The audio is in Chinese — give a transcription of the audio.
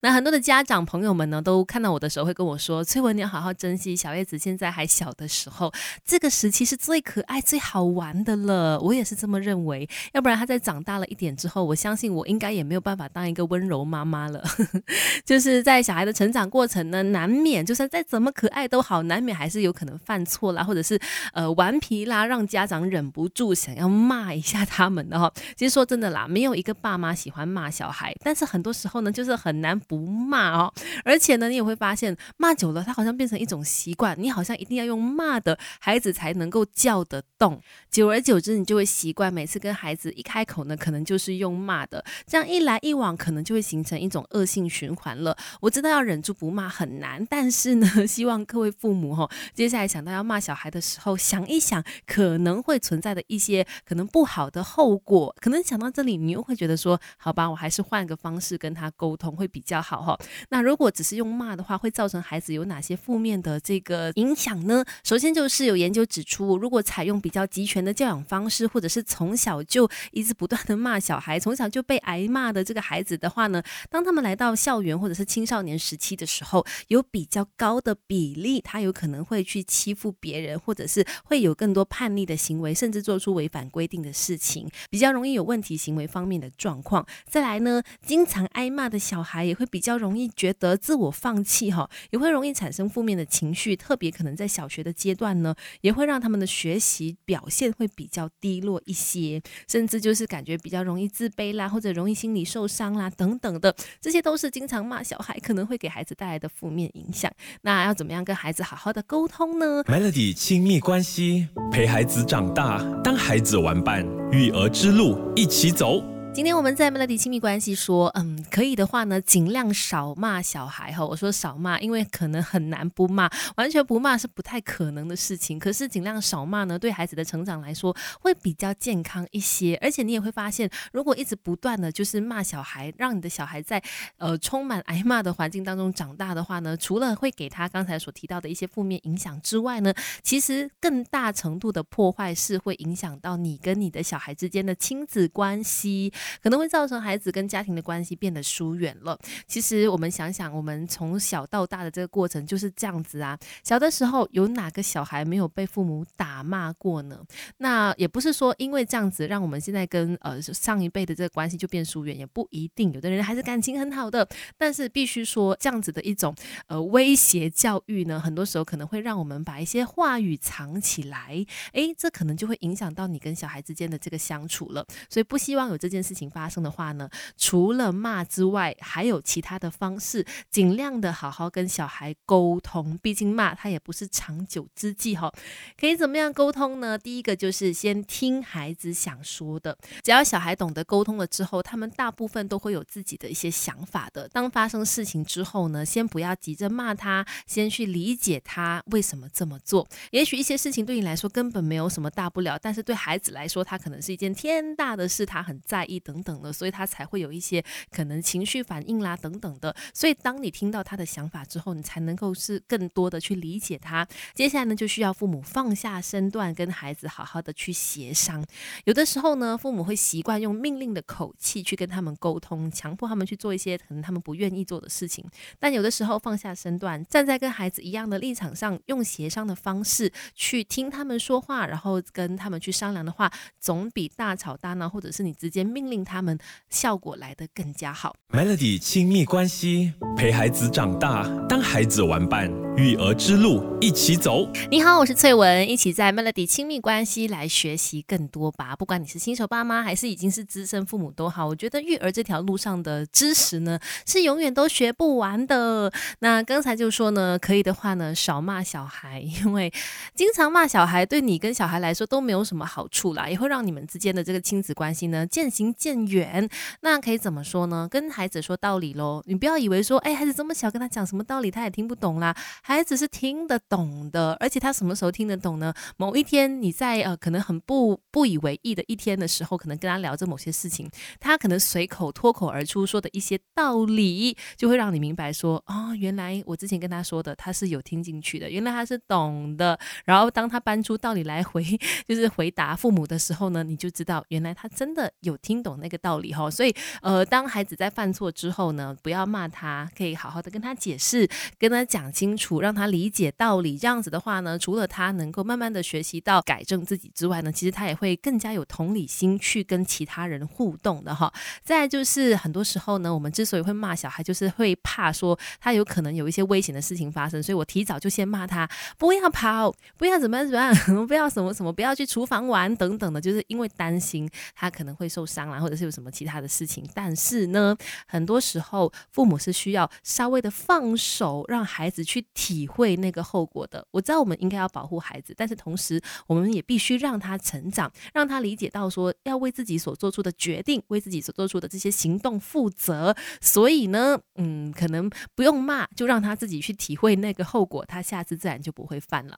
那很多的家长朋友们呢，都看到我的时候会跟我说：“崔文，你要好好珍惜小叶子现在还小的时候，这个时期是最可爱、最好玩的了。”我也是这么认为，要不然他在长大了一点之后，我相信我应该也没有办法当一个温柔妈妈了。就是在小孩的成长过程呢，难免就算再怎么可爱都好，难免还是有可能犯错啦，或者是呃顽皮啦，让家长忍不住想要骂一下他们的哈。其实说真的啦，没有一个爸妈喜欢骂小孩，但是很多时候呢，就是很难。不骂哦，而且呢，你也会发现骂久了，他好像变成一种习惯，你好像一定要用骂的，孩子才能够叫得动。久而久之，你就会习惯，每次跟孩子一开口呢，可能就是用骂的，这样一来一往，可能就会形成一种恶性循环了。我知道要忍住不骂很难，但是呢，希望各位父母哈，接下来想到要骂小孩的时候，想一想可能会存在的一些可能不好的后果，可能想到这里，你又会觉得说，好吧，我还是换个方式跟他沟通会比较。好哈，那如果只是用骂的话，会造成孩子有哪些负面的这个影响呢？首先就是有研究指出，如果采用比较集权的教养方式，或者是从小就一直不断的骂小孩，从小就被挨骂的这个孩子的话呢，当他们来到校园或者是青少年时期的时候，有比较高的比例，他有可能会去欺负别人，或者是会有更多叛逆的行为，甚至做出违反规定的事情，比较容易有问题行为方面的状况。再来呢，经常挨骂的小孩也会。比较容易觉得自我放弃哈，也会容易产生负面的情绪，特别可能在小学的阶段呢，也会让他们的学习表现会比较低落一些，甚至就是感觉比较容易自卑啦，或者容易心理受伤啦等等的，这些都是经常骂小孩可能会给孩子带来的负面影响。那要怎么样跟孩子好好的沟通呢？Melody 亲密关系，陪孩子长大，当孩子玩伴，育儿之路一起走。今天我们在 Melody 亲密关系说，嗯，可以的话呢，尽量少骂小孩哈。我说少骂，因为可能很难不骂，完全不骂是不太可能的事情。可是尽量少骂呢，对孩子的成长来说会比较健康一些。而且你也会发现，如果一直不断的就是骂小孩，让你的小孩在呃充满挨骂的环境当中长大的话呢，除了会给他刚才所提到的一些负面影响之外呢，其实更大程度的破坏是会影响到你跟你的小孩之间的亲子关系。可能会造成孩子跟家庭的关系变得疏远了。其实我们想想，我们从小到大的这个过程就是这样子啊。小的时候有哪个小孩没有被父母打骂过呢？那也不是说因为这样子让我们现在跟呃上一辈的这个关系就变疏远，也不一定。有的人还是感情很好的，但是必须说这样子的一种呃威胁教育呢，很多时候可能会让我们把一些话语藏起来。诶，这可能就会影响到你跟小孩之间的这个相处了。所以不希望有这件事。事情发生的话呢，除了骂之外，还有其他的方式，尽量的好好跟小孩沟通。毕竟骂他也不是长久之计哈。可以怎么样沟通呢？第一个就是先听孩子想说的。只要小孩懂得沟通了之后，他们大部分都会有自己的一些想法的。当发生事情之后呢，先不要急着骂他，先去理解他为什么这么做。也许一些事情对你来说根本没有什么大不了，但是对孩子来说，他可能是一件天大的事，他很在意。等等的，所以他才会有一些可能情绪反应啦，等等的。所以当你听到他的想法之后，你才能够是更多的去理解他。接下来呢，就需要父母放下身段，跟孩子好好的去协商。有的时候呢，父母会习惯用命令的口气去跟他们沟通，强迫他们去做一些可能他们不愿意做的事情。但有的时候放下身段，站在跟孩子一样的立场上，用协商的方式去听他们说话，然后跟他们去商量的话，总比大吵大闹或者是你直接命令。他们效果来得更加好。Melody 亲密关系，陪孩子长大，当孩子玩伴，育儿之路一起走。你好，我是翠文，一起在 Melody 亲密关系来学习更多吧。不管你是新手爸妈，还是已经是资深父母都好，我觉得育儿这条路上的知识呢，是永远都学不完的。那刚才就说呢，可以的话呢，少骂小孩，因为经常骂小孩，对你跟小孩来说都没有什么好处啦，也会让你们之间的这个亲子关系呢渐行渐。远，那可以怎么说呢？跟孩子说道理喽。你不要以为说，哎，孩子这么小，跟他讲什么道理他也听不懂啦。孩子是听得懂的，而且他什么时候听得懂呢？某一天你在呃可能很不不以为意的一天的时候，可能跟他聊着某些事情，他可能随口脱口而出说的一些道理，就会让你明白说，哦，原来我之前跟他说的，他是有听进去的，原来他是懂的。然后当他搬出道理来回，就是回答父母的时候呢，你就知道原来他真的有听懂那个道理哈。所以呃，当孩子在犯错之后呢，不要骂他，可以好好的跟他解释，跟他讲清楚，让他理解道理。这样子的话呢，除了他能够慢慢的学习到改正自己之外呢，其实他也会更加有同理心去跟其他人互动的哈。再就是很多时候呢，我们之所以会骂小孩，就是会怕说他有可能有一些危险的事情发生，所以我提早就先骂他，不要跑，不要怎么样怎么样，不要什么什么，不要去厨房玩等等的，就是因为担心他可能会受伤啦，或者是有什么其他的事情。但是呢，很多时候父母是需要稍微的放手，让孩子去体会那个后果的。我知道我们应该要保护孩子，但是同时我们也必须让他成长，让他理解到说要为自己所做出的决定，为自己所做出的这些行动负责。所以呢，嗯，可能不用骂，就让他自己去体会那个后果，他下次自然就不会犯了。